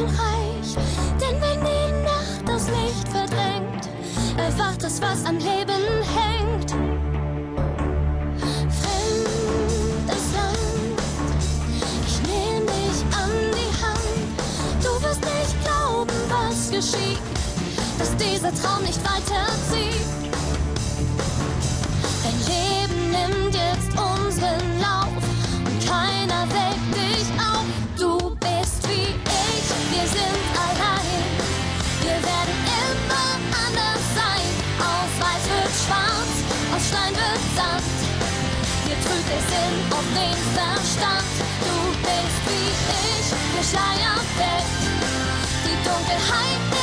sein Reich. Denn wenn die Nacht das Licht verdrängt, erwacht es, was am Leben hängt. Fremdes Land, ich nehme dich an die Hand. Du wirst nicht glauben, was geschieht, dass dieser Traum nicht weiterzieht. Wir werden immer anders sein. Aus Weiß wird schwarz, aus Stein wird Sand. Dir trügt Sinn auf den Verstand. Du bist wie ich, der Schleier fällt. Die Dunkelheit